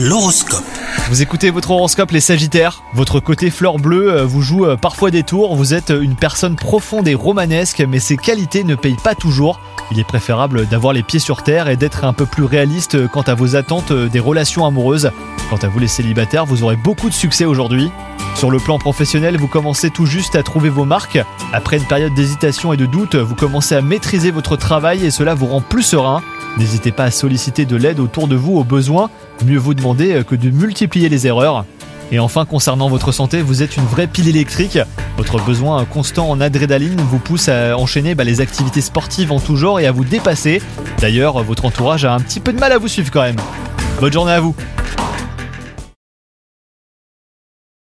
L'horoscope. Vous écoutez votre horoscope les Sagittaires, votre côté fleur bleue euh, vous joue euh, parfois des tours, vous êtes une personne profonde et romanesque mais ces qualités ne payent pas toujours. Il est préférable d'avoir les pieds sur terre et d'être un peu plus réaliste euh, quant à vos attentes des relations amoureuses. Quant à vous les célibataires, vous aurez beaucoup de succès aujourd'hui. Sur le plan professionnel, vous commencez tout juste à trouver vos marques. Après une période d'hésitation et de doute, vous commencez à maîtriser votre travail et cela vous rend plus serein. N'hésitez pas à solliciter de l'aide autour de vous au besoin, mieux vous demander que de multiplier les erreurs. Et enfin, concernant votre santé, vous êtes une vraie pile électrique. Votre besoin constant en adrénaline vous pousse à enchaîner bah, les activités sportives en tout genre et à vous dépasser. D'ailleurs, votre entourage a un petit peu de mal à vous suivre quand même. Bonne journée à vous